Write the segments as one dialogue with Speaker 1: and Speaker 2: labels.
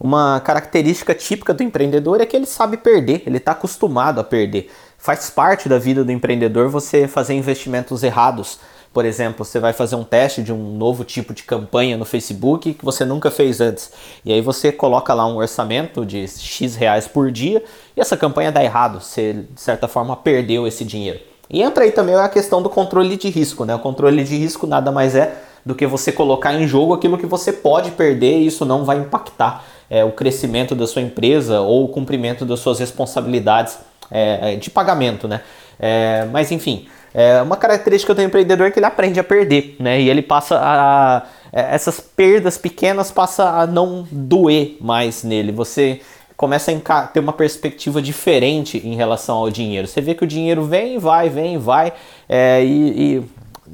Speaker 1: uma característica típica do empreendedor é que ele sabe perder, ele está acostumado a perder. Faz parte da vida do empreendedor você fazer investimentos errados. Por exemplo, você vai fazer um teste de um novo tipo de campanha no Facebook que você nunca fez antes. E aí você coloca lá um orçamento de X reais por dia e essa campanha dá errado. Você, de certa forma, perdeu esse dinheiro. E entra aí também a questão do controle de risco. Né? O controle de risco nada mais é do que você colocar em jogo aquilo que você pode perder e isso não vai impactar é, o crescimento da sua empresa ou o cumprimento das suas responsabilidades é, é, de pagamento, né? É, mas enfim, é uma característica do empreendedor é que ele aprende a perder, né? E ele passa a, é, essas perdas pequenas passa a não doer mais nele. Você começa a ter uma perspectiva diferente em relação ao dinheiro. Você vê que o dinheiro vem, vai, vem, vai, é, e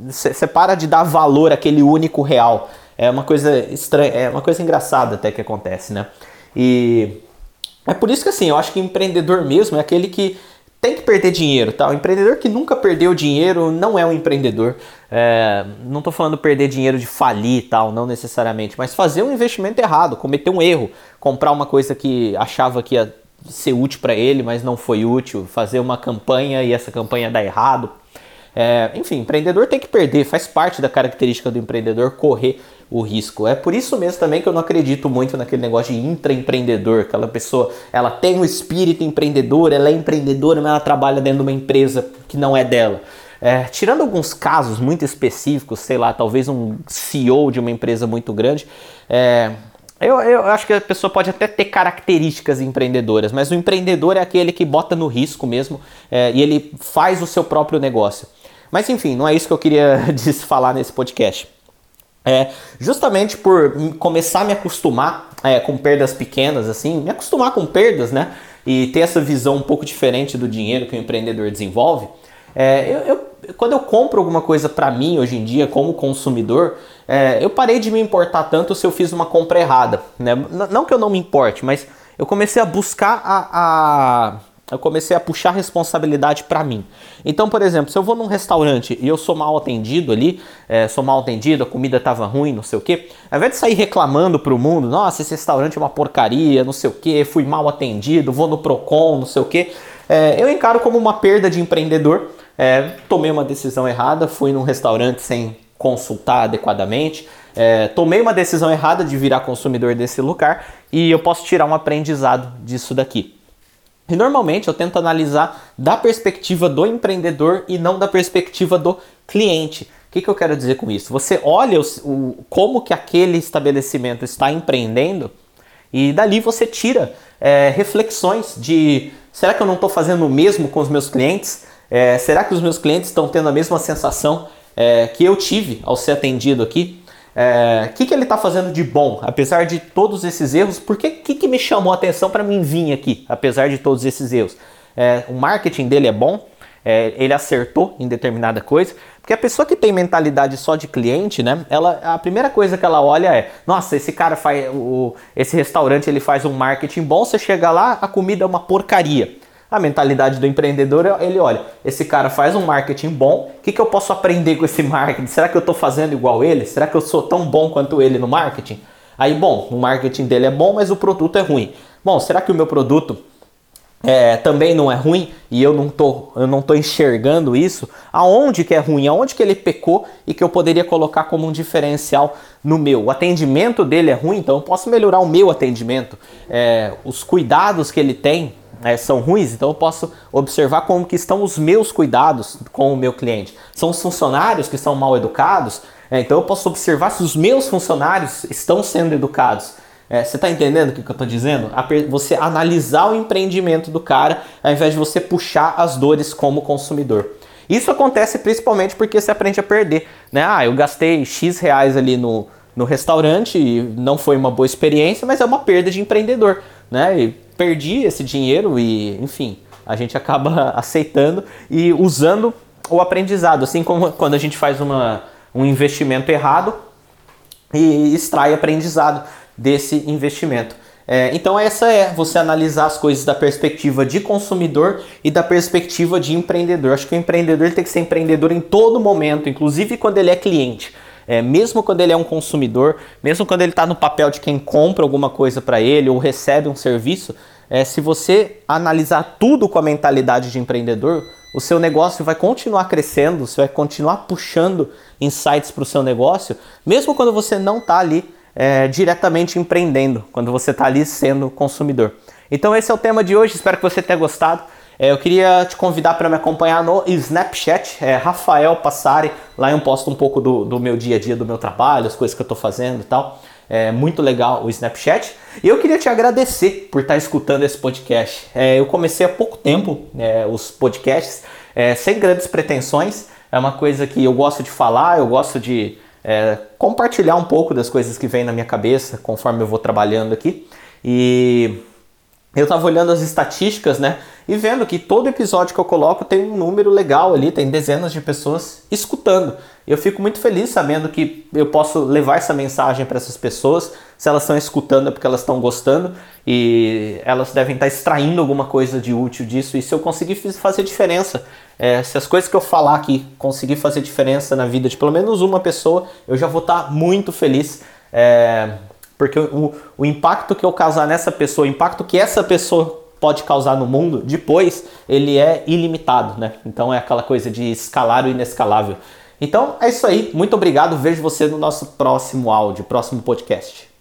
Speaker 1: você para de dar valor àquele único real. É uma coisa estranha, é uma coisa engraçada até que acontece, né? E é por isso que assim, eu acho que empreendedor mesmo é aquele que tem que perder dinheiro, tá? O empreendedor que nunca perdeu dinheiro não é um empreendedor. É, não estou falando perder dinheiro de falir e tal, não necessariamente, mas fazer um investimento errado, cometer um erro, comprar uma coisa que achava que ia ser útil para ele, mas não foi útil, fazer uma campanha e essa campanha dar errado. É, enfim, empreendedor tem que perder, faz parte da característica do empreendedor correr o risco. É por isso mesmo também que eu não acredito muito naquele negócio de intraempreendedor, aquela pessoa, ela tem um espírito empreendedor, ela é empreendedora, mas ela trabalha dentro de uma empresa que não é dela. É, tirando alguns casos muito específicos, sei lá, talvez um CEO de uma empresa muito grande, é, eu, eu acho que a pessoa pode até ter características empreendedoras, mas o empreendedor é aquele que bota no risco mesmo é, e ele faz o seu próprio negócio. Mas enfim, não é isso que eu queria falar nesse podcast. É, justamente por começar a me acostumar é, com perdas pequenas, assim, me acostumar com perdas, né? E ter essa visão um pouco diferente do dinheiro que o empreendedor desenvolve. É, eu, eu, quando eu compro alguma coisa para mim hoje em dia, como consumidor, é, eu parei de me importar tanto se eu fiz uma compra errada. Né? Não que eu não me importe, mas eu comecei a buscar a, a eu comecei a puxar responsabilidade para mim. Então, por exemplo, se eu vou num restaurante e eu sou mal atendido ali, é, sou mal atendido, a comida tava ruim, não sei o que, ao invés de sair reclamando pro mundo, nossa, esse restaurante é uma porcaria, não sei o que, fui mal atendido, vou no Procon, não sei o que, é, eu encaro como uma perda de empreendedor. É, tomei uma decisão errada, fui num restaurante sem consultar adequadamente, é, tomei uma decisão errada de virar consumidor desse lugar e eu posso tirar um aprendizado disso daqui. E normalmente eu tento analisar da perspectiva do empreendedor e não da perspectiva do cliente. O que, que eu quero dizer com isso? Você olha o, o, como que aquele estabelecimento está empreendendo e dali você tira é, reflexões de será que eu não estou fazendo o mesmo com os meus clientes? É, será que os meus clientes estão tendo a mesma sensação é, que eu tive ao ser atendido aqui? O é, que, que ele está fazendo de bom, apesar de todos esses erros? Por que, que, que me chamou a atenção para mim vir aqui, apesar de todos esses erros? É, o marketing dele é bom, é, ele acertou em determinada coisa, porque a pessoa que tem mentalidade só de cliente, né? Ela, a primeira coisa que ela olha é, nossa, esse cara faz, o, esse restaurante ele faz um marketing bom, você chega lá, a comida é uma porcaria. A mentalidade do empreendedor, ele olha, esse cara faz um marketing bom, o que, que eu posso aprender com esse marketing? Será que eu estou fazendo igual ele? Será que eu sou tão bom quanto ele no marketing? Aí, bom, o marketing dele é bom, mas o produto é ruim. Bom, será que o meu produto é, também não é ruim e eu não tô, eu não enxergando isso? Aonde que é ruim? Aonde que ele pecou e que eu poderia colocar como um diferencial no meu? O atendimento dele é ruim, então eu posso melhorar o meu atendimento. É, os cuidados que ele tem é, são ruins, então eu posso observar como que estão os meus cuidados com o meu cliente. São os funcionários que são mal educados, é, então eu posso observar se os meus funcionários estão sendo educados. É, você está entendendo o que, que eu estou dizendo? Você analisar o empreendimento do cara ao invés de você puxar as dores como consumidor. Isso acontece principalmente porque você aprende a perder. Né? Ah, eu gastei X reais ali no, no restaurante e não foi uma boa experiência, mas é uma perda de empreendedor. Né? E perdi esse dinheiro e, enfim, a gente acaba aceitando e usando o aprendizado, assim como quando a gente faz uma, um investimento errado e extrai aprendizado desse investimento. É, então essa é você analisar as coisas da perspectiva de consumidor e da perspectiva de empreendedor. Acho que o empreendedor tem que ser empreendedor em todo momento, inclusive quando ele é cliente. É, mesmo quando ele é um consumidor, mesmo quando ele está no papel de quem compra alguma coisa para ele ou recebe um serviço, é, se você analisar tudo com a mentalidade de empreendedor, o seu negócio vai continuar crescendo, você vai continuar puxando insights para o seu negócio, mesmo quando você não está ali é, diretamente empreendendo, quando você está ali sendo consumidor. Então esse é o tema de hoje, espero que você tenha gostado. É, eu queria te convidar para me acompanhar no Snapchat, é Rafael Passari. Lá eu posto um pouco do, do meu dia a dia, do meu trabalho, as coisas que eu estou fazendo e tal. É muito legal o Snapchat. E eu queria te agradecer por estar tá escutando esse podcast. É, eu comecei há pouco tempo é, os podcasts, é, sem grandes pretensões. É uma coisa que eu gosto de falar, eu gosto de é, compartilhar um pouco das coisas que vem na minha cabeça conforme eu vou trabalhando aqui. E eu estava olhando as estatísticas, né? E vendo que todo episódio que eu coloco tem um número legal ali, tem dezenas de pessoas escutando. Eu fico muito feliz sabendo que eu posso levar essa mensagem para essas pessoas. Se elas estão escutando é porque elas estão gostando e elas devem estar extraindo alguma coisa de útil disso. E se eu conseguir fazer diferença, é, se as coisas que eu falar aqui conseguir fazer diferença na vida de pelo menos uma pessoa, eu já vou estar muito feliz. É, porque o, o impacto que eu causar nessa pessoa, o impacto que essa pessoa pode causar no mundo depois, ele é ilimitado, né? Então é aquela coisa de escalar o inescalável. Então é isso aí. Muito obrigado. Vejo você no nosso próximo áudio, próximo podcast.